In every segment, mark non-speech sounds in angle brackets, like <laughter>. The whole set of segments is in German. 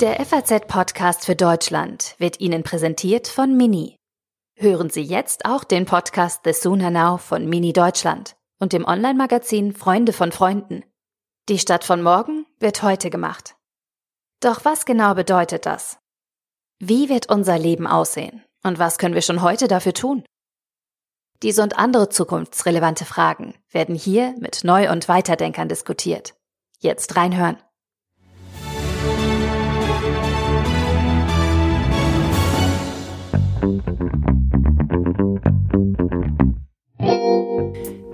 Der FAZ-Podcast für Deutschland wird Ihnen präsentiert von Mini. Hören Sie jetzt auch den Podcast The Sooner Now von Mini Deutschland und dem Online-Magazin Freunde von Freunden. Die Stadt von morgen wird heute gemacht. Doch was genau bedeutet das? Wie wird unser Leben aussehen? Und was können wir schon heute dafür tun? Diese und andere zukunftsrelevante Fragen werden hier mit Neu- und Weiterdenkern diskutiert. Jetzt reinhören.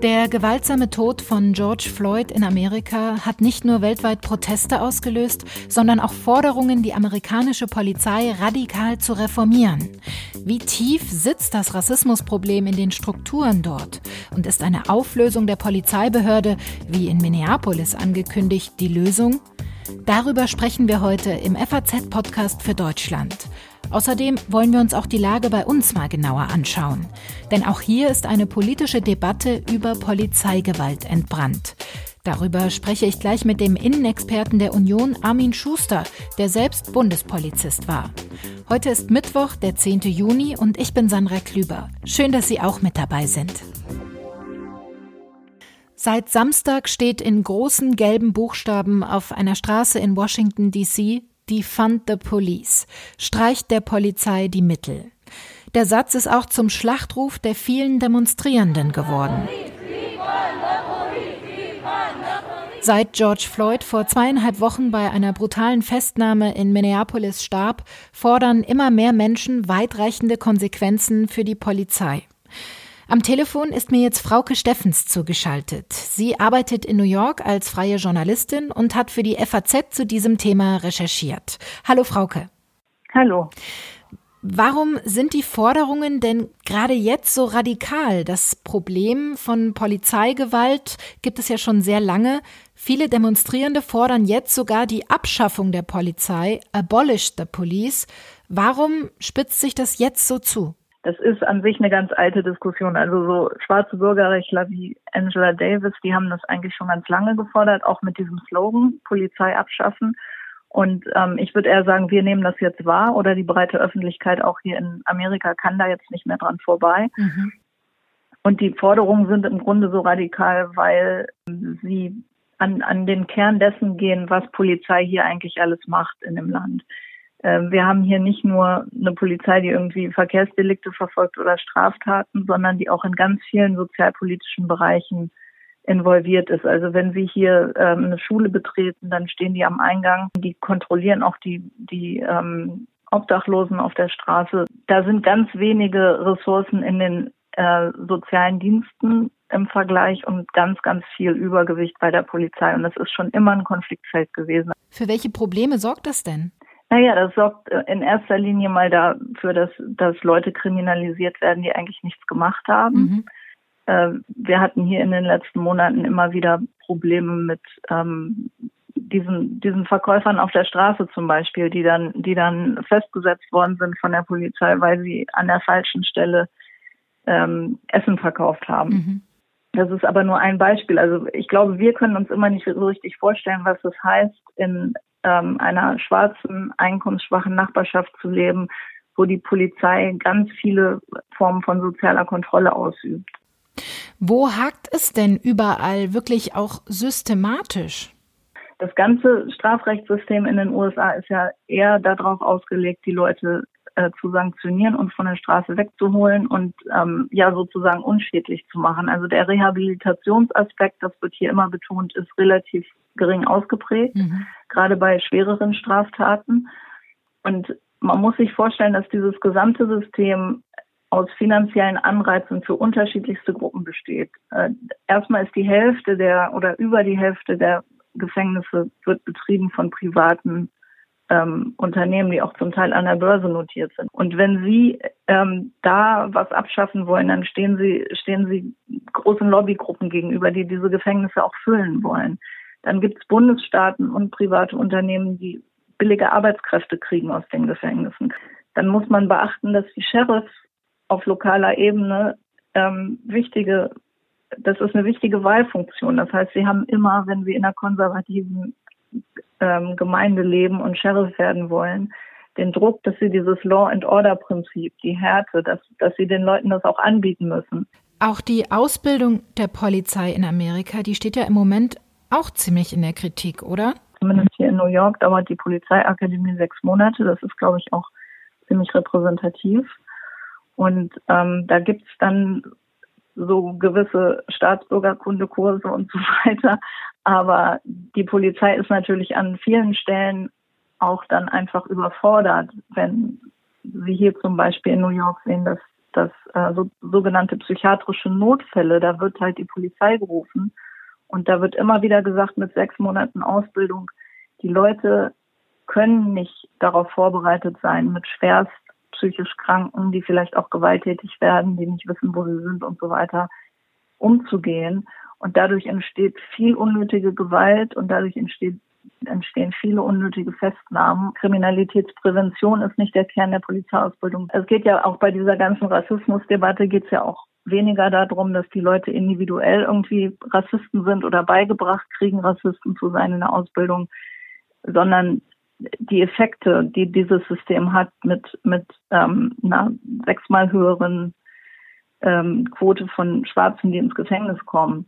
Der gewaltsame Tod von George Floyd in Amerika hat nicht nur weltweit Proteste ausgelöst, sondern auch Forderungen, die amerikanische Polizei radikal zu reformieren. Wie tief sitzt das Rassismusproblem in den Strukturen dort? Und ist eine Auflösung der Polizeibehörde, wie in Minneapolis angekündigt, die Lösung? Darüber sprechen wir heute im FAZ-Podcast für Deutschland. Außerdem wollen wir uns auch die Lage bei uns mal genauer anschauen. Denn auch hier ist eine politische Debatte über Polizeigewalt entbrannt. Darüber spreche ich gleich mit dem Innenexperten der Union, Armin Schuster, der selbst Bundespolizist war. Heute ist Mittwoch, der 10. Juni und ich bin Sandra Klüber. Schön, dass Sie auch mit dabei sind. Seit Samstag steht in großen gelben Buchstaben auf einer Straße in Washington, D.C. Defund the Police. Streicht der Polizei die Mittel. Der Satz ist auch zum Schlachtruf der vielen Demonstrierenden geworden. Seit George Floyd vor zweieinhalb Wochen bei einer brutalen Festnahme in Minneapolis starb, fordern immer mehr Menschen weitreichende Konsequenzen für die Polizei. Am Telefon ist mir jetzt Frauke Steffens zugeschaltet. Sie arbeitet in New York als freie Journalistin und hat für die FAZ zu diesem Thema recherchiert. Hallo Frauke. Hallo. Warum sind die Forderungen denn gerade jetzt so radikal? Das Problem von Polizeigewalt gibt es ja schon sehr lange. Viele Demonstrierende fordern jetzt sogar die Abschaffung der Polizei, abolish the police. Warum spitzt sich das jetzt so zu? Das ist an sich eine ganz alte Diskussion. Also so schwarze Bürgerrechtler wie Angela Davis, die haben das eigentlich schon ganz lange gefordert, auch mit diesem Slogan Polizei abschaffen. Und ähm, ich würde eher sagen, wir nehmen das jetzt wahr oder die breite Öffentlichkeit auch hier in Amerika kann da jetzt nicht mehr dran vorbei. Mhm. Und die Forderungen sind im Grunde so radikal, weil sie an, an den Kern dessen gehen, was Polizei hier eigentlich alles macht in dem Land. Ähm, wir haben hier nicht nur eine Polizei, die irgendwie Verkehrsdelikte verfolgt oder Straftaten, sondern die auch in ganz vielen sozialpolitischen Bereichen involviert ist. Also wenn Sie hier ähm, eine Schule betreten, dann stehen die am Eingang, die kontrollieren auch die, die ähm, Obdachlosen auf der Straße. Da sind ganz wenige Ressourcen in den äh, sozialen Diensten im Vergleich und ganz, ganz viel Übergewicht bei der Polizei. Und das ist schon immer ein Konfliktfeld gewesen. Für welche Probleme sorgt das denn? Naja, das sorgt äh, in erster Linie mal dafür, dass, dass Leute kriminalisiert werden, die eigentlich nichts gemacht haben. Mhm. Äh, wir hatten hier in den letzten Monaten immer wieder Probleme mit ähm, diesen, diesen Verkäufern auf der Straße zum Beispiel, die dann, die dann festgesetzt worden sind von der Polizei, weil sie an der falschen Stelle ähm, Essen verkauft haben. Mhm. Das ist aber nur ein Beispiel. Also ich glaube, wir können uns immer nicht so richtig vorstellen, was das heißt, in ähm, einer schwarzen, einkommensschwachen Nachbarschaft zu leben, wo die Polizei ganz viele Formen von sozialer Kontrolle ausübt. Wo hakt es denn überall wirklich auch systematisch? Das ganze Strafrechtssystem in den USA ist ja eher darauf ausgelegt, die Leute äh, zu sanktionieren und von der Straße wegzuholen und ähm, ja sozusagen unschädlich zu machen. Also der Rehabilitationsaspekt, das wird hier immer betont, ist relativ gering ausgeprägt, mhm. Gerade bei schwereren Straftaten. Und man muss sich vorstellen, dass dieses gesamte System aus finanziellen Anreizen für unterschiedlichste Gruppen besteht. Äh, erstmal ist die Hälfte der oder über die Hälfte der Gefängnisse wird betrieben von privaten ähm, Unternehmen, die auch zum Teil an der Börse notiert sind. Und wenn Sie ähm, da was abschaffen wollen, dann stehen Sie stehen Sie großen Lobbygruppen gegenüber, die diese Gefängnisse auch füllen wollen. Dann gibt es Bundesstaaten und private Unternehmen, die billige Arbeitskräfte kriegen aus den Gefängnissen. Dann muss man beachten, dass die Sheriffs auf lokaler Ebene ähm, wichtige, das ist eine wichtige Wahlfunktion. Das heißt, sie haben immer, wenn sie in einer konservativen ähm, Gemeinde leben und Sheriff werden wollen, den Druck, dass sie dieses Law and Order Prinzip, die Härte, dass, dass sie den Leuten das auch anbieten müssen. Auch die Ausbildung der Polizei in Amerika, die steht ja im Moment auch ziemlich in der Kritik, oder? Zumindest hier in New York dauert die Polizeiakademie sechs Monate. Das ist, glaube ich, auch ziemlich repräsentativ. Und ähm, da gibt's dann so gewisse Staatsbürgerkundekurse und so <laughs> weiter. Aber die Polizei ist natürlich an vielen Stellen auch dann einfach überfordert, wenn Sie hier zum Beispiel in New York sehen, dass, dass äh, so, sogenannte psychiatrische Notfälle, da wird halt die Polizei gerufen und da wird immer wieder gesagt, mit sechs Monaten Ausbildung, die Leute können nicht darauf vorbereitet sein, mit schwerst psychisch Kranken, die vielleicht auch gewalttätig werden, die nicht wissen, wo sie sind und so weiter, umzugehen. Und dadurch entsteht viel unnötige Gewalt und dadurch entsteht, entstehen viele unnötige Festnahmen. Kriminalitätsprävention ist nicht der Kern der Polizeiausbildung. Es geht ja auch bei dieser ganzen Rassismusdebatte geht es ja auch weniger darum, dass die Leute individuell irgendwie Rassisten sind oder beigebracht kriegen, Rassisten zu sein in der Ausbildung, sondern die Effekte, die dieses System hat mit, mit ähm, einer sechsmal höheren ähm, Quote von Schwarzen, die ins Gefängnis kommen,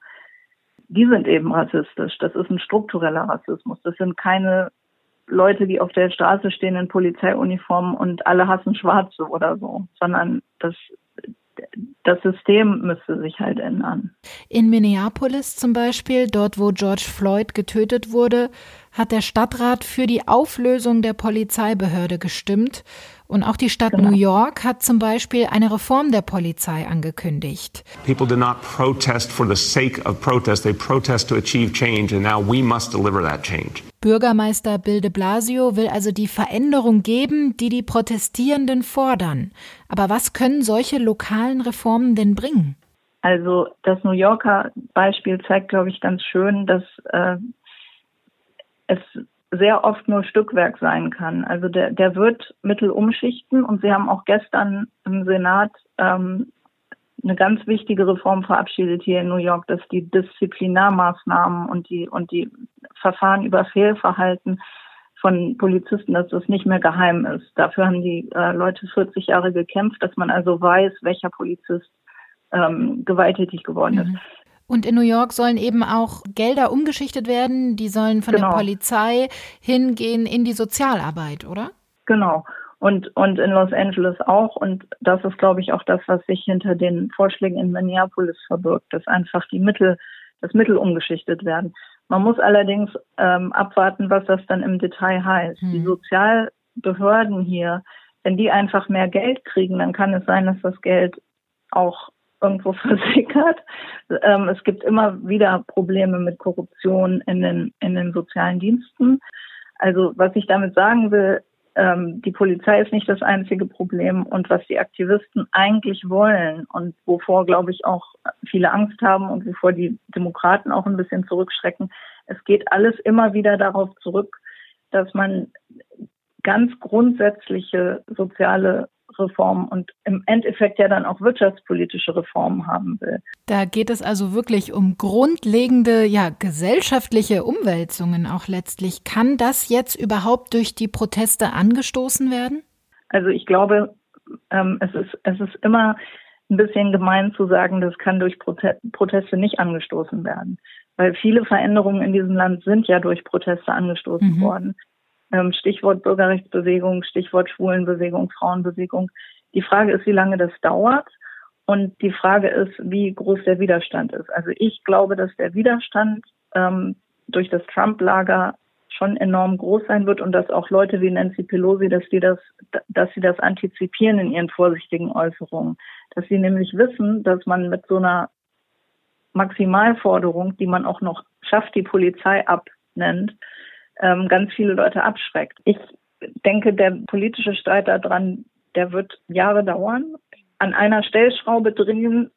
die sind eben rassistisch. Das ist ein struktureller Rassismus. Das sind keine Leute, die auf der Straße stehen in Polizeiuniformen und alle hassen Schwarze oder so, sondern das das System müsste sich halt ändern. In Minneapolis zum Beispiel, dort wo George Floyd getötet wurde, hat der Stadtrat für die Auflösung der Polizeibehörde gestimmt. Und auch die Stadt genau. New York hat zum Beispiel eine Reform der Polizei angekündigt. People do not protest for the sake of protest. They protest to achieve change and now we must deliver that change. Bürgermeister Bill de Blasio will also die Veränderung geben, die die Protestierenden fordern. Aber was können solche lokalen Reformen denn bringen? Also das New Yorker Beispiel zeigt, glaube ich, ganz schön, dass äh, es sehr oft nur Stückwerk sein kann. Also der, der wird Mittel umschichten und Sie haben auch gestern im Senat ähm, eine ganz wichtige Reform verabschiedet hier in New York, dass die Disziplinarmaßnahmen und die und die Verfahren über Fehlverhalten von Polizisten, dass das nicht mehr geheim ist. Dafür haben die äh, Leute 40 Jahre gekämpft, dass man also weiß, welcher Polizist ähm, gewalttätig geworden ist. Und in New York sollen eben auch Gelder umgeschichtet werden, die sollen von genau. der Polizei hingehen in die Sozialarbeit, oder? Genau und, und in Los Angeles auch. Und das ist, glaube ich, auch das, was sich hinter den Vorschlägen in Minneapolis verbirgt, dass einfach die Mittel, das Mittel umgeschichtet werden. Man muss allerdings ähm, abwarten, was das dann im Detail heißt. Hm. Die Sozialbehörden hier, wenn die einfach mehr Geld kriegen, dann kann es sein, dass das Geld auch irgendwo <laughs> versickert. Ähm, es gibt immer wieder Probleme mit Korruption in den, in den sozialen Diensten. Also was ich damit sagen will, ähm, die Polizei ist nicht das einzige Problem und was die Aktivisten eigentlich wollen und wovor, glaube ich, auch viele Angst haben und wovor die Demokraten auch ein bisschen zurückschrecken. Es geht alles immer wieder darauf zurück, dass man ganz grundsätzliche soziale Reformen und im Endeffekt ja dann auch wirtschaftspolitische Reformen haben will. Da geht es also wirklich um grundlegende, ja, gesellschaftliche Umwälzungen auch letztlich. Kann das jetzt überhaupt durch die Proteste angestoßen werden? Also ich glaube, ähm, es ist, es ist immer ein bisschen gemein zu sagen, das kann durch Proteste nicht angestoßen werden. Weil viele Veränderungen in diesem Land sind ja durch Proteste angestoßen mhm. worden. Ähm, Stichwort Bürgerrechtsbewegung, Stichwort Schwulenbewegung, Frauenbewegung. Die Frage ist, wie lange das dauert. Und die Frage ist, wie groß der Widerstand ist. Also ich glaube, dass der Widerstand ähm, durch das Trump-Lager schon enorm groß sein wird und dass auch Leute wie Nancy Pelosi, dass die das, dass sie das antizipieren in ihren vorsichtigen Äußerungen, dass sie nämlich wissen, dass man mit so einer Maximalforderung, die man auch noch schafft, die Polizei abnennt, ähm, ganz viele Leute abschreckt. Ich denke, der politische Streit daran, der wird Jahre dauern. An einer Stellschraube drehen,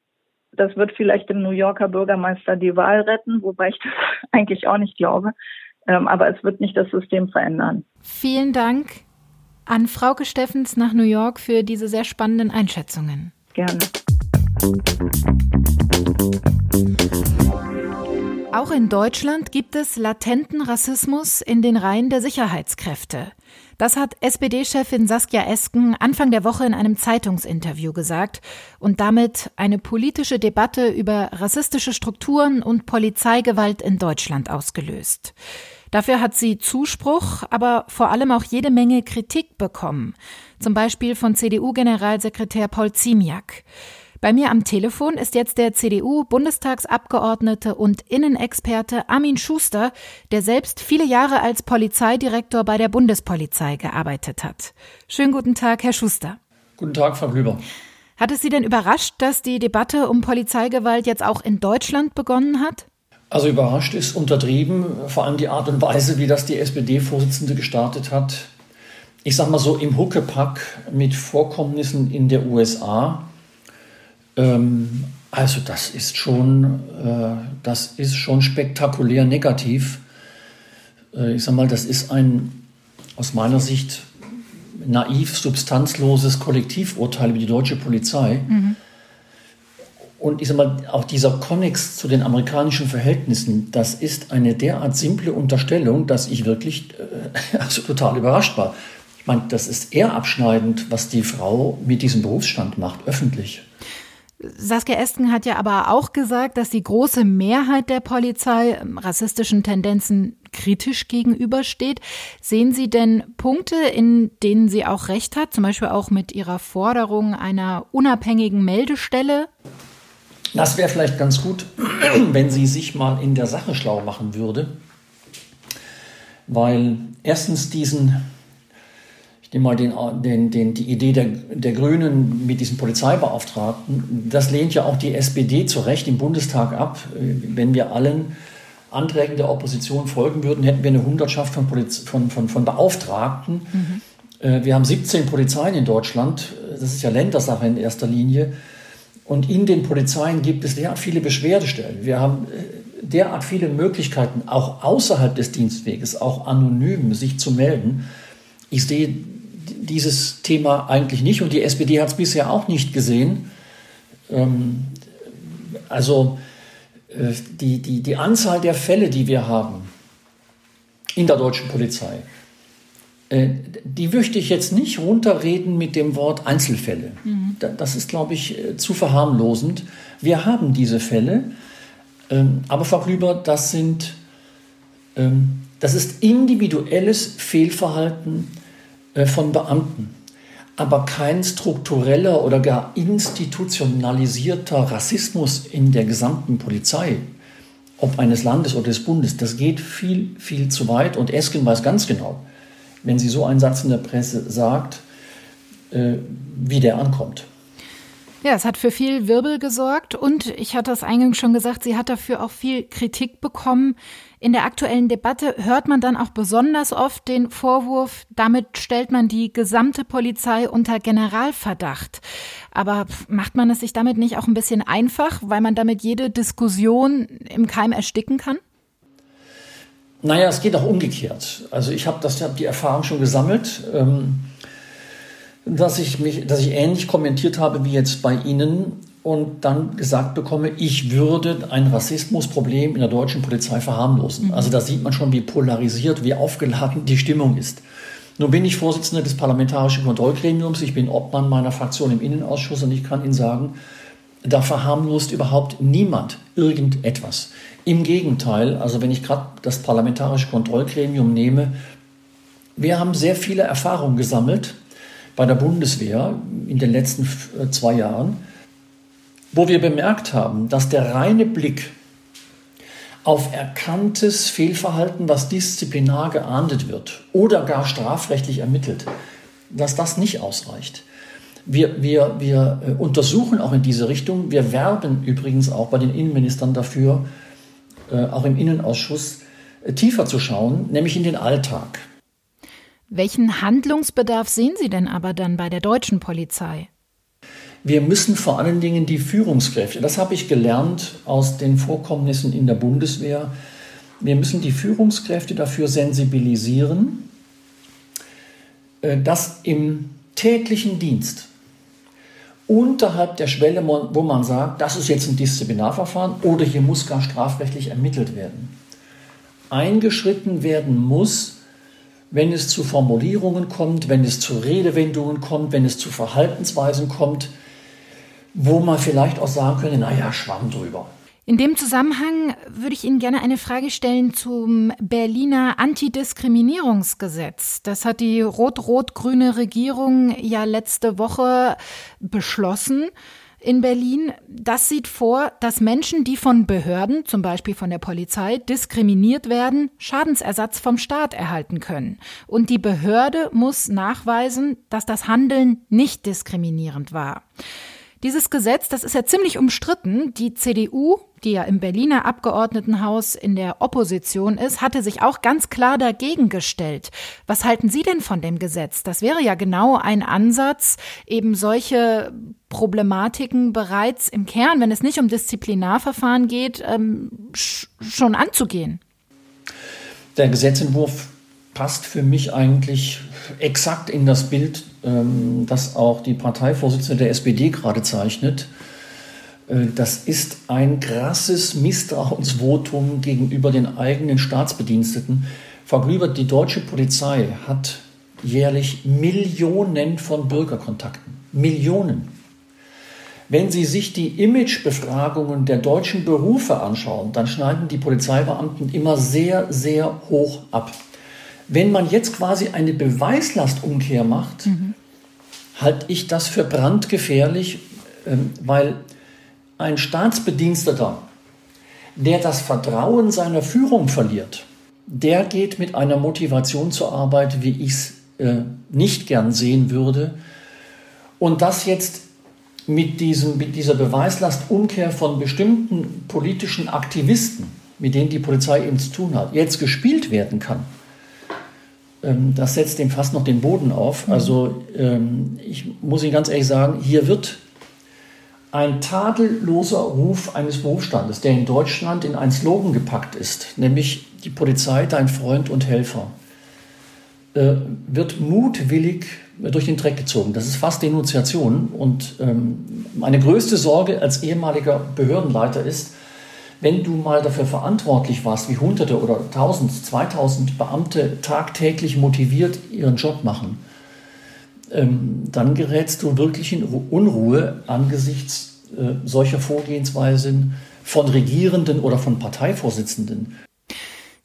das wird vielleicht dem New Yorker Bürgermeister die Wahl retten, wobei ich das <laughs> eigentlich auch nicht glaube. Ähm, aber es wird nicht das System verändern. Vielen Dank an Frauke Steffens nach New York für diese sehr spannenden Einschätzungen. Gerne. Auch in Deutschland gibt es latenten Rassismus in den Reihen der Sicherheitskräfte. Das hat SPD-Chefin Saskia Esken Anfang der Woche in einem Zeitungsinterview gesagt und damit eine politische Debatte über rassistische Strukturen und Polizeigewalt in Deutschland ausgelöst. Dafür hat sie Zuspruch, aber vor allem auch jede Menge Kritik bekommen. Zum Beispiel von CDU-Generalsekretär Paul Ziemiak. Bei mir am Telefon ist jetzt der CDU-Bundestagsabgeordnete und Innenexperte Armin Schuster, der selbst viele Jahre als Polizeidirektor bei der Bundespolizei gearbeitet hat. Schönen guten Tag, Herr Schuster. Guten Tag, Frau Glüber. Hat es Sie denn überrascht, dass die Debatte um Polizeigewalt jetzt auch in Deutschland begonnen hat? Also überrascht ist untertrieben, vor allem die Art und Weise, wie das die SPD-Vorsitzende gestartet hat. Ich sage mal so im Huckepack mit Vorkommnissen in der USA ähm, also das ist schon, äh, das ist schon spektakulär negativ. Äh, ich sage mal, das ist ein aus meiner Sicht naiv, substanzloses Kollektivurteil über die deutsche Polizei. Mhm. Und ich sage mal, auch dieser Konnex zu den amerikanischen Verhältnissen, das ist eine derart simple Unterstellung, dass ich wirklich äh, <laughs> also total überrascht war. Ich meine, das ist eher abschneidend, was die Frau mit diesem Berufsstand macht, öffentlich. Saskia Esken hat ja aber auch gesagt, dass die große Mehrheit der Polizei ähm, rassistischen Tendenzen kritisch gegenübersteht. Sehen Sie denn Punkte, in denen sie auch recht hat, zum Beispiel auch mit ihrer Forderung einer unabhängigen Meldestelle? Das wäre vielleicht ganz gut, <clears throat> wenn sie sich mal in der Sache schlau machen würde, weil erstens diesen ich nehme mal den, den, den, die Idee der, der Grünen mit diesen Polizeibeauftragten. Das lehnt ja auch die SPD zu Recht im Bundestag ab. Wenn wir allen Anträgen der Opposition folgen würden, hätten wir eine Hundertschaft von, Poliz von, von, von Beauftragten. Mhm. Wir haben 17 Polizeien in Deutschland. Das ist ja Ländersache in erster Linie. Und in den Polizeien gibt es derart viele Beschwerdestellen. Wir haben äh, derart viele Möglichkeiten, auch außerhalb des Dienstweges, auch anonym sich zu melden. Ich sehe dieses Thema eigentlich nicht und die SPD hat es bisher auch nicht gesehen. Ähm, also äh, die, die, die Anzahl der Fälle, die wir haben in der deutschen Polizei, äh, die möchte ich jetzt nicht runterreden mit dem Wort Einzelfälle. Mhm. Das ist, glaube ich, äh, zu verharmlosend. Wir haben diese Fälle, ähm, aber Frau Klüber, das sind ähm, das ist individuelles Fehlverhalten von Beamten, aber kein struktureller oder gar institutionalisierter Rassismus in der gesamten Polizei, ob eines Landes oder des Bundes. Das geht viel, viel zu weit und Esken weiß ganz genau, wenn sie so einen Satz in der Presse sagt, äh, wie der ankommt. Ja, es hat für viel Wirbel gesorgt und ich hatte es eingangs schon gesagt, sie hat dafür auch viel Kritik bekommen. In der aktuellen Debatte hört man dann auch besonders oft den Vorwurf, damit stellt man die gesamte Polizei unter Generalverdacht. Aber macht man es sich damit nicht auch ein bisschen einfach, weil man damit jede Diskussion im Keim ersticken kann? Naja, es geht auch umgekehrt. Also ich habe hab die Erfahrung schon gesammelt. Ähm dass ich mich, dass ich ähnlich kommentiert habe wie jetzt bei Ihnen und dann gesagt bekomme, ich würde ein Rassismusproblem in der deutschen Polizei verharmlosen. Mhm. Also da sieht man schon, wie polarisiert, wie aufgeladen die Stimmung ist. Nun bin ich Vorsitzender des Parlamentarischen Kontrollgremiums, ich bin Obmann meiner Fraktion im Innenausschuss und ich kann Ihnen sagen, da verharmlost überhaupt niemand irgendetwas. Im Gegenteil, also wenn ich gerade das Parlamentarische Kontrollgremium nehme, wir haben sehr viele Erfahrungen gesammelt bei der Bundeswehr in den letzten äh, zwei Jahren, wo wir bemerkt haben, dass der reine Blick auf erkanntes Fehlverhalten, was disziplinar geahndet wird oder gar strafrechtlich ermittelt, dass das nicht ausreicht. Wir, wir, wir äh, untersuchen auch in diese Richtung. Wir werben übrigens auch bei den Innenministern dafür, äh, auch im Innenausschuss tiefer zu schauen, nämlich in den Alltag. Welchen Handlungsbedarf sehen Sie denn aber dann bei der deutschen Polizei? Wir müssen vor allen Dingen die Führungskräfte, das habe ich gelernt aus den Vorkommnissen in der Bundeswehr, wir müssen die Führungskräfte dafür sensibilisieren, äh, dass im täglichen Dienst unterhalb der Schwelle, wo man sagt, das ist jetzt ein Disziplinarverfahren oder hier muss gar strafrechtlich ermittelt werden. Eingeschritten werden muss, wenn es zu Formulierungen kommt, wenn es zu Redewendungen kommt, wenn es zu Verhaltensweisen kommt, wo man vielleicht auch sagen könnte, naja, schwamm drüber. In dem Zusammenhang würde ich Ihnen gerne eine Frage stellen zum Berliner Antidiskriminierungsgesetz. Das hat die rot-rot-grüne Regierung ja letzte Woche beschlossen in Berlin. Das sieht vor, dass Menschen, die von Behörden, zum Beispiel von der Polizei, diskriminiert werden, Schadensersatz vom Staat erhalten können. Und die Behörde muss nachweisen, dass das Handeln nicht diskriminierend war. Dieses Gesetz, das ist ja ziemlich umstritten. Die CDU, die ja im Berliner Abgeordnetenhaus in der Opposition ist, hatte sich auch ganz klar dagegen gestellt. Was halten Sie denn von dem Gesetz? Das wäre ja genau ein Ansatz, eben solche Problematiken bereits im Kern, wenn es nicht um Disziplinarverfahren geht, ähm, schon anzugehen. Der Gesetzentwurf passt für mich eigentlich exakt in das Bild, ähm, das auch die Parteivorsitzende der SPD gerade zeichnet. Äh, das ist ein krasses Misstrauensvotum gegenüber den eigenen Staatsbediensteten. Frau die deutsche Polizei hat jährlich Millionen von Bürgerkontakten. Millionen. Wenn Sie sich die Imagebefragungen der deutschen Berufe anschauen, dann schneiden die Polizeibeamten immer sehr, sehr hoch ab. Wenn man jetzt quasi eine Beweislastumkehr macht, mhm. halte ich das für brandgefährlich, ähm, weil ein Staatsbediensteter, der das Vertrauen seiner Führung verliert, der geht mit einer Motivation zur Arbeit, wie ich es äh, nicht gern sehen würde. Und das jetzt mit, diesem, mit dieser Beweislastumkehr von bestimmten politischen Aktivisten, mit denen die Polizei eben zu tun hat, jetzt gespielt werden kann, ähm, das setzt dem fast noch den Boden auf. Mhm. Also ähm, ich muss Ihnen ganz ehrlich sagen, hier wird ein tadelloser Ruf eines Berufsstandes, der in Deutschland in einen Slogan gepackt ist, nämlich die Polizei, dein Freund und Helfer, äh, wird mutwillig durch den Dreck gezogen. Das ist fast Denunziation. Und ähm, meine größte Sorge als ehemaliger Behördenleiter ist, wenn du mal dafür verantwortlich warst, wie Hunderte oder Tausend, Zweitausend Beamte tagtäglich motiviert ihren Job machen, ähm, dann gerätst du wirklich in Unruhe angesichts äh, solcher Vorgehensweisen von Regierenden oder von Parteivorsitzenden.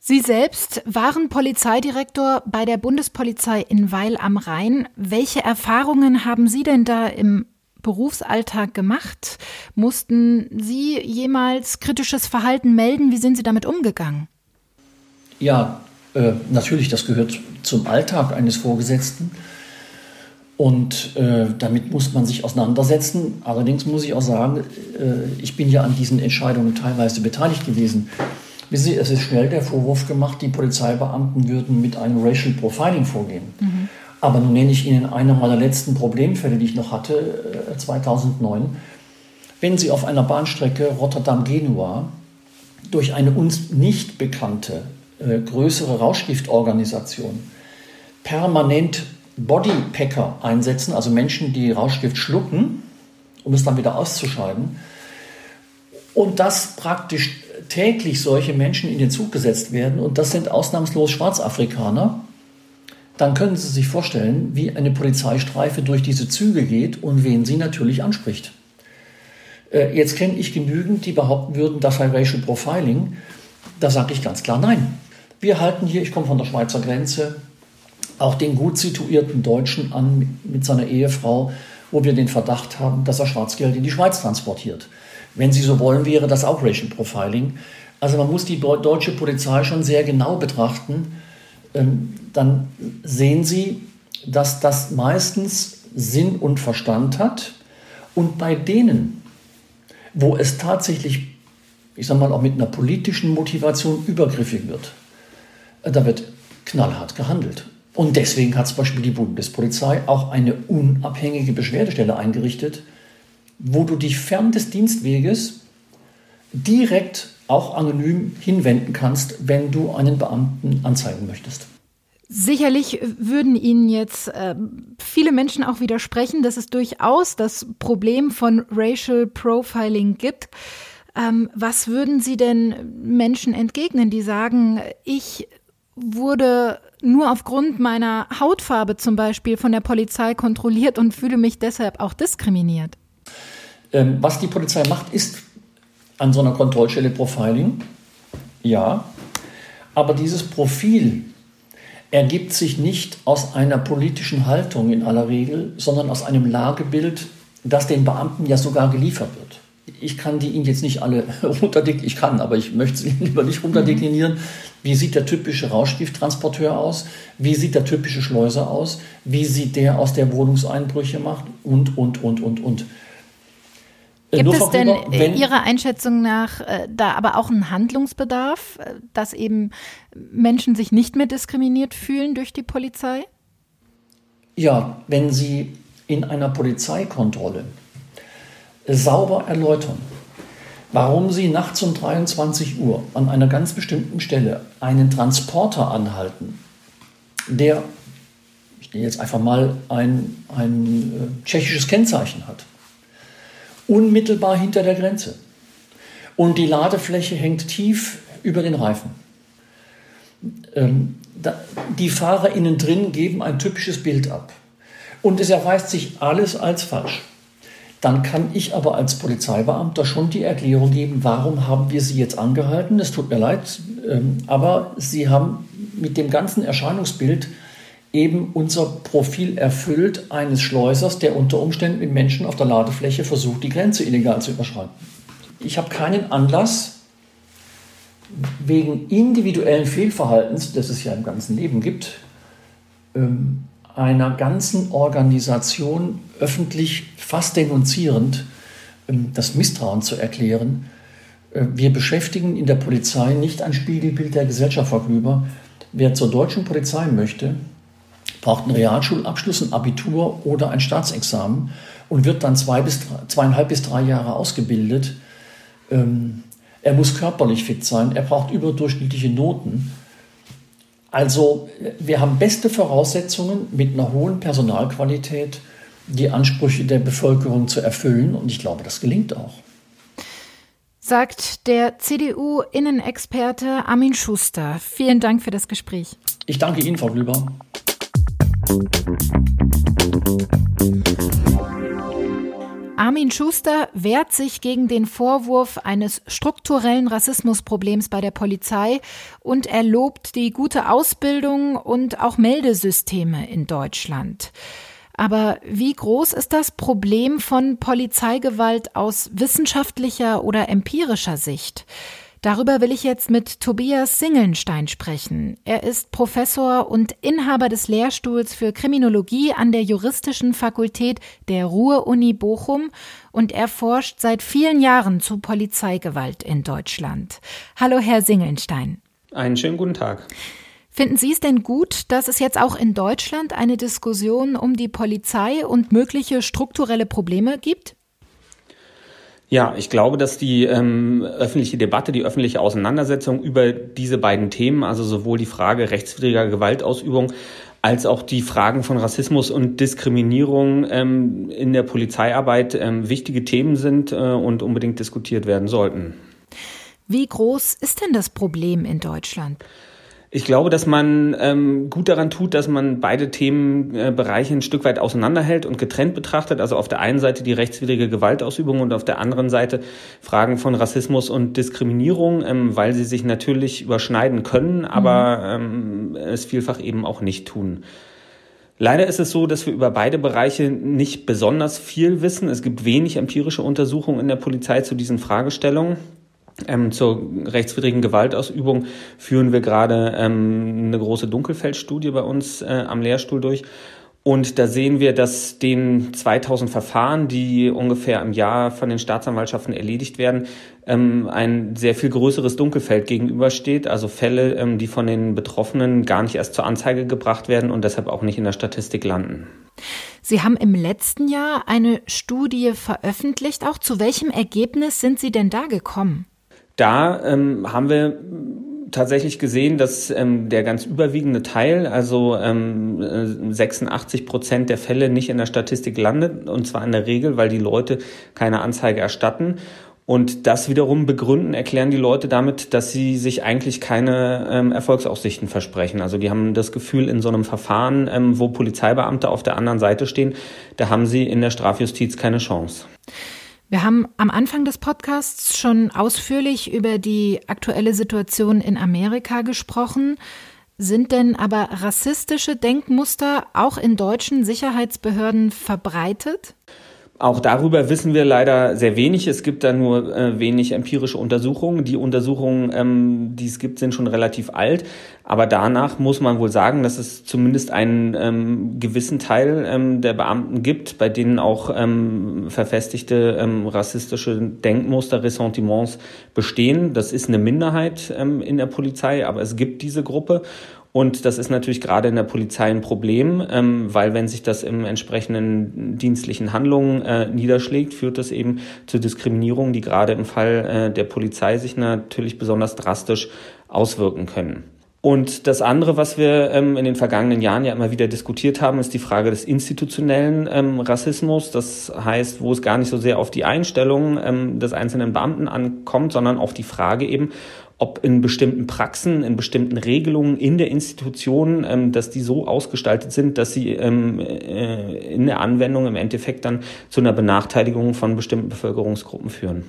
Sie selbst waren Polizeidirektor bei der Bundespolizei in Weil am Rhein. Welche Erfahrungen haben Sie denn da im Berufsalltag gemacht? Mussten Sie jemals kritisches Verhalten melden? Wie sind Sie damit umgegangen? Ja, äh, natürlich, das gehört zum Alltag eines Vorgesetzten. Und äh, damit muss man sich auseinandersetzen. Allerdings muss ich auch sagen, äh, ich bin ja an diesen Entscheidungen teilweise beteiligt gewesen. Wissen Sie, es ist schnell der Vorwurf gemacht, die Polizeibeamten würden mit einem Racial Profiling vorgehen. Mhm. Aber nun nenne ich Ihnen eine meiner letzten Problemfälle, die ich noch hatte, 2009. Äh, Wenn Sie auf einer Bahnstrecke Rotterdam-Genua durch eine uns nicht bekannte äh, größere Rauschgiftorganisation permanent Bodypacker einsetzen, also Menschen, die Rauschgift schlucken, um es dann wieder auszuscheiden, und dass praktisch täglich solche Menschen in den Zug gesetzt werden, und das sind ausnahmslos Schwarzafrikaner, dann können Sie sich vorstellen, wie eine Polizeistreife durch diese Züge geht und wen sie natürlich anspricht. Äh, jetzt kenne ich genügend, die behaupten würden, das sei Racial Profiling. Da sage ich ganz klar nein. Wir halten hier, ich komme von der Schweizer Grenze, auch den gut situierten Deutschen an mit seiner Ehefrau, wo wir den Verdacht haben, dass er Schwarzgeld in die Schweiz transportiert. Wenn Sie so wollen, wäre das auch Racial Profiling. Also man muss die deutsche Polizei schon sehr genau betrachten ähm, dann sehen Sie, dass das meistens Sinn und Verstand hat. Und bei denen, wo es tatsächlich, ich sage mal, auch mit einer politischen Motivation übergriffig wird, äh, da wird knallhart gehandelt. Und deswegen hat zum Beispiel die Bundespolizei auch eine unabhängige Beschwerdestelle eingerichtet, wo du dich fern des Dienstweges direkt auch anonym hinwenden kannst, wenn du einen Beamten anzeigen möchtest. Sicherlich würden Ihnen jetzt äh, viele Menschen auch widersprechen, dass es durchaus das Problem von Racial Profiling gibt. Ähm, was würden Sie denn Menschen entgegnen, die sagen, ich wurde nur aufgrund meiner Hautfarbe zum Beispiel von der Polizei kontrolliert und fühle mich deshalb auch diskriminiert? Ähm, was die Polizei macht, ist an so einer Kontrollstelle Profiling. Ja. Aber dieses Profil ergibt sich nicht aus einer politischen Haltung in aller Regel, sondern aus einem Lagebild, das den Beamten ja sogar geliefert wird. Ich kann die Ihnen jetzt nicht alle <laughs> runterdeklinieren, ich kann, aber ich möchte sie <laughs> lieber nicht runterdeklinieren. Wie sieht der typische Rauschgifttransporteur aus? Wie sieht der typische Schleuser aus? Wie sieht der aus, der Wohnungseinbrüche macht? Und, und, und, und, und. Gibt es denn wenn, Ihrer Einschätzung nach äh, da aber auch einen Handlungsbedarf, äh, dass eben Menschen sich nicht mehr diskriminiert fühlen durch die Polizei? Ja, wenn Sie in einer Polizeikontrolle sauber erläutern, warum Sie nachts um 23 Uhr an einer ganz bestimmten Stelle einen Transporter anhalten, der, ich nehme jetzt einfach mal ein, ein äh, tschechisches Kennzeichen hat unmittelbar hinter der Grenze. Und die Ladefläche hängt tief über den Reifen. Ähm, da, die Fahrer innen drin geben ein typisches Bild ab. Und es erweist sich alles als falsch. Dann kann ich aber als Polizeibeamter schon die Erklärung geben, warum haben wir Sie jetzt angehalten? Es tut mir leid, ähm, aber Sie haben mit dem ganzen Erscheinungsbild eben unser Profil erfüllt eines Schleusers, der unter Umständen mit Menschen auf der Ladefläche versucht, die Grenze illegal zu überschreiten. Ich habe keinen Anlass, wegen individuellen Fehlverhaltens, das es ja im ganzen Leben gibt, ähm, einer ganzen Organisation öffentlich fast denunzierend ähm, das Misstrauen zu erklären. Äh, wir beschäftigen in der Polizei nicht ein Spiegelbild der Gesellschaft vorüber. Wer zur deutschen Polizei möchte, braucht einen Realschulabschluss, ein Abitur oder ein Staatsexamen und wird dann zwei bis drei, zweieinhalb bis drei Jahre ausgebildet. Ähm, er muss körperlich fit sein, er braucht überdurchschnittliche Noten. Also wir haben beste Voraussetzungen mit einer hohen Personalqualität, die Ansprüche der Bevölkerung zu erfüllen und ich glaube, das gelingt auch. Sagt der CDU-Innenexperte Armin Schuster. Vielen Dank für das Gespräch. Ich danke Ihnen, Frau Glüber. Armin Schuster wehrt sich gegen den Vorwurf eines strukturellen Rassismusproblems bei der Polizei und er lobt die gute Ausbildung und auch Meldesysteme in Deutschland. Aber wie groß ist das Problem von Polizeigewalt aus wissenschaftlicher oder empirischer Sicht? Darüber will ich jetzt mit Tobias Singelnstein sprechen. Er ist Professor und Inhaber des Lehrstuhls für Kriminologie an der Juristischen Fakultät der Ruhr-Uni Bochum und er forscht seit vielen Jahren zu Polizeigewalt in Deutschland. Hallo, Herr Singelnstein. Einen schönen guten Tag. Finden Sie es denn gut, dass es jetzt auch in Deutschland eine Diskussion um die Polizei und mögliche strukturelle Probleme gibt? Ja, ich glaube, dass die ähm, öffentliche Debatte, die öffentliche Auseinandersetzung über diese beiden Themen, also sowohl die Frage rechtswidriger Gewaltausübung als auch die Fragen von Rassismus und Diskriminierung ähm, in der Polizeiarbeit ähm, wichtige Themen sind äh, und unbedingt diskutiert werden sollten. Wie groß ist denn das Problem in Deutschland? Ich glaube, dass man ähm, gut daran tut, dass man beide Themenbereiche äh, ein Stück weit auseinanderhält und getrennt betrachtet. Also auf der einen Seite die rechtswidrige Gewaltausübung und auf der anderen Seite Fragen von Rassismus und Diskriminierung, ähm, weil sie sich natürlich überschneiden können, aber mhm. ähm, es vielfach eben auch nicht tun. Leider ist es so, dass wir über beide Bereiche nicht besonders viel wissen. Es gibt wenig empirische Untersuchungen in der Polizei zu diesen Fragestellungen. Ähm, zur rechtswidrigen Gewaltausübung führen wir gerade ähm, eine große Dunkelfeldstudie bei uns äh, am Lehrstuhl durch. Und da sehen wir, dass den 2000 Verfahren, die ungefähr im Jahr von den Staatsanwaltschaften erledigt werden, ähm, ein sehr viel größeres Dunkelfeld gegenübersteht. Also Fälle, ähm, die von den Betroffenen gar nicht erst zur Anzeige gebracht werden und deshalb auch nicht in der Statistik landen. Sie haben im letzten Jahr eine Studie veröffentlicht. Auch zu welchem Ergebnis sind Sie denn da gekommen? Da ähm, haben wir tatsächlich gesehen, dass ähm, der ganz überwiegende Teil, also ähm, 86 äh, Prozent der Fälle nicht in der Statistik landet, und zwar in der Regel, weil die Leute keine Anzeige erstatten. Und das wiederum begründen, erklären die Leute damit, dass sie sich eigentlich keine ähm, Erfolgsaussichten versprechen. Also die haben das Gefühl, in so einem Verfahren, ähm, wo Polizeibeamte auf der anderen Seite stehen, da haben sie in der Strafjustiz keine Chance. Wir haben am Anfang des Podcasts schon ausführlich über die aktuelle Situation in Amerika gesprochen. Sind denn aber rassistische Denkmuster auch in deutschen Sicherheitsbehörden verbreitet? Auch darüber wissen wir leider sehr wenig. Es gibt da nur äh, wenig empirische Untersuchungen. Die Untersuchungen, ähm, die es gibt, sind schon relativ alt. Aber danach muss man wohl sagen, dass es zumindest einen ähm, gewissen Teil ähm, der Beamten gibt, bei denen auch ähm, verfestigte ähm, rassistische Denkmuster, Ressentiments bestehen. Das ist eine Minderheit ähm, in der Polizei, aber es gibt diese Gruppe. Und das ist natürlich gerade in der Polizei ein Problem, ähm, weil wenn sich das im entsprechenden dienstlichen Handlungen äh, niederschlägt, führt das eben zu Diskriminierungen, die gerade im Fall äh, der Polizei sich natürlich besonders drastisch auswirken können. Und das andere, was wir ähm, in den vergangenen Jahren ja immer wieder diskutiert haben, ist die Frage des institutionellen ähm, Rassismus. Das heißt, wo es gar nicht so sehr auf die Einstellung ähm, des einzelnen Beamten ankommt, sondern auf die Frage eben, ob in bestimmten Praxen, in bestimmten Regelungen in der Institution, ähm, dass die so ausgestaltet sind, dass sie ähm, äh, in der Anwendung im Endeffekt dann zu einer Benachteiligung von bestimmten Bevölkerungsgruppen führen.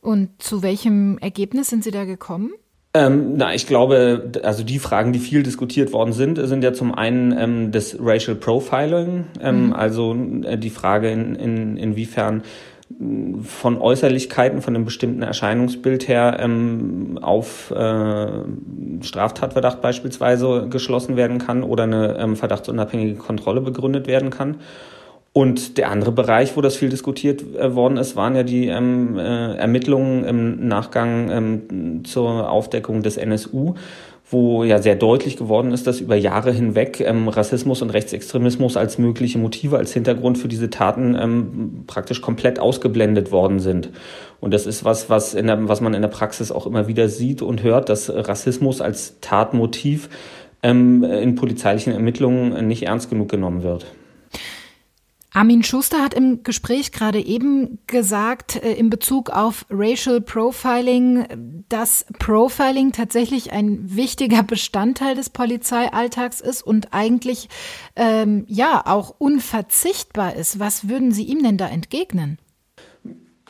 Und zu welchem Ergebnis sind Sie da gekommen? Ähm, na, ich glaube, also die Fragen, die viel diskutiert worden sind, sind ja zum einen ähm, das Racial Profiling, ähm, mhm. also äh, die Frage, in, in, inwiefern von Äußerlichkeiten, von einem bestimmten Erscheinungsbild her ähm, auf äh, Straftatverdacht beispielsweise geschlossen werden kann oder eine ähm, verdachtsunabhängige Kontrolle begründet werden kann. Und der andere Bereich, wo das viel diskutiert äh, worden ist, waren ja die ähm, äh, Ermittlungen im Nachgang ähm, zur Aufdeckung des NSU wo ja sehr deutlich geworden ist, dass über Jahre hinweg ähm, Rassismus und Rechtsextremismus als mögliche Motive, als Hintergrund für diese Taten ähm, praktisch komplett ausgeblendet worden sind. Und das ist was, was, in der, was man in der Praxis auch immer wieder sieht und hört, dass Rassismus als Tatmotiv ähm, in polizeilichen Ermittlungen nicht ernst genug genommen wird. Armin Schuster hat im Gespräch gerade eben gesagt, äh, in Bezug auf Racial Profiling, dass Profiling tatsächlich ein wichtiger Bestandteil des Polizeialltags ist und eigentlich ähm, ja auch unverzichtbar ist. Was würden Sie ihm denn da entgegnen?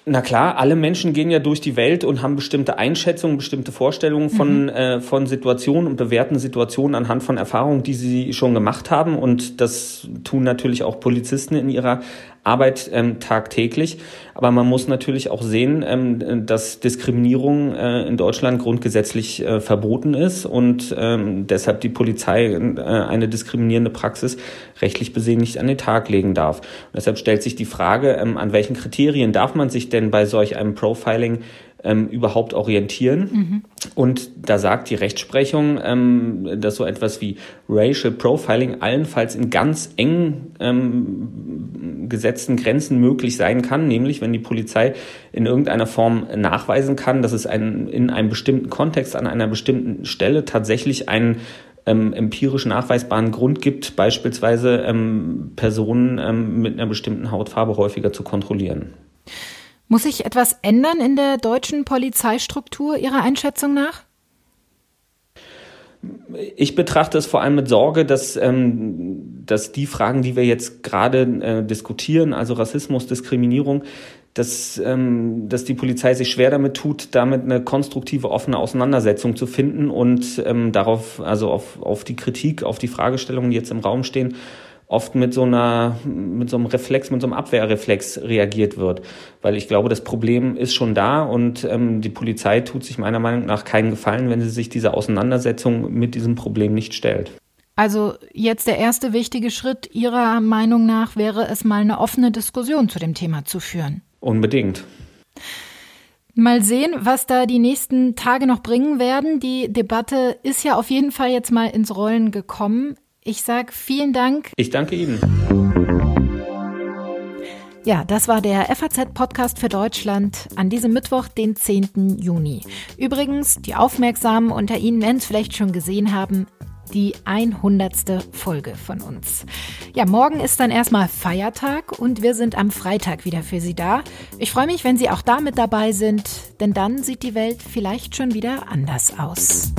Na klar, alle Menschen gehen ja durch die Welt und haben bestimmte Einschätzungen, bestimmte Vorstellungen von, mhm. äh, von Situationen und bewerten Situationen anhand von Erfahrungen, die sie schon gemacht haben. Und das tun natürlich auch Polizisten in ihrer Arbeit ähm, tagtäglich. Aber man muss natürlich auch sehen, ähm, dass Diskriminierung äh, in Deutschland grundgesetzlich äh, verboten ist und ähm, deshalb die Polizei äh, eine diskriminierende Praxis rechtlich besehen nicht an den Tag legen darf. Und deshalb stellt sich die Frage, ähm, an welchen Kriterien darf man sich denn bei solch einem Profiling ähm, überhaupt orientieren. Mhm. Und da sagt die Rechtsprechung, ähm, dass so etwas wie Racial Profiling allenfalls in ganz eng ähm, gesetzten Grenzen möglich sein kann, nämlich wenn die Polizei in irgendeiner Form nachweisen kann, dass es einen, in einem bestimmten Kontext an einer bestimmten Stelle tatsächlich einen ähm, empirisch nachweisbaren Grund gibt, beispielsweise ähm, Personen ähm, mit einer bestimmten Hautfarbe häufiger zu kontrollieren. Muss sich etwas ändern in der deutschen Polizeistruktur Ihrer Einschätzung nach? Ich betrachte es vor allem mit Sorge, dass, ähm, dass die Fragen, die wir jetzt gerade äh, diskutieren, also Rassismus, Diskriminierung, dass, ähm, dass die Polizei sich schwer damit tut, damit eine konstruktive, offene Auseinandersetzung zu finden und ähm, darauf, also auf, auf die Kritik, auf die Fragestellungen, die jetzt im Raum stehen, oft mit so einer, mit so einem Reflex, mit so einem Abwehrreflex reagiert wird. Weil ich glaube, das Problem ist schon da und ähm, die Polizei tut sich meiner Meinung nach keinen Gefallen, wenn sie sich dieser Auseinandersetzung mit diesem Problem nicht stellt. Also jetzt der erste wichtige Schritt Ihrer Meinung nach wäre es mal eine offene Diskussion zu dem Thema zu führen. Unbedingt. Mal sehen, was da die nächsten Tage noch bringen werden. Die Debatte ist ja auf jeden Fall jetzt mal ins Rollen gekommen. Ich sage vielen Dank. Ich danke Ihnen. Ja, das war der FAZ-Podcast für Deutschland an diesem Mittwoch, den 10. Juni. Übrigens, die Aufmerksamen unter Ihnen werden es vielleicht schon gesehen haben, die 100. Folge von uns. Ja, morgen ist dann erstmal Feiertag und wir sind am Freitag wieder für Sie da. Ich freue mich, wenn Sie auch da mit dabei sind, denn dann sieht die Welt vielleicht schon wieder anders aus.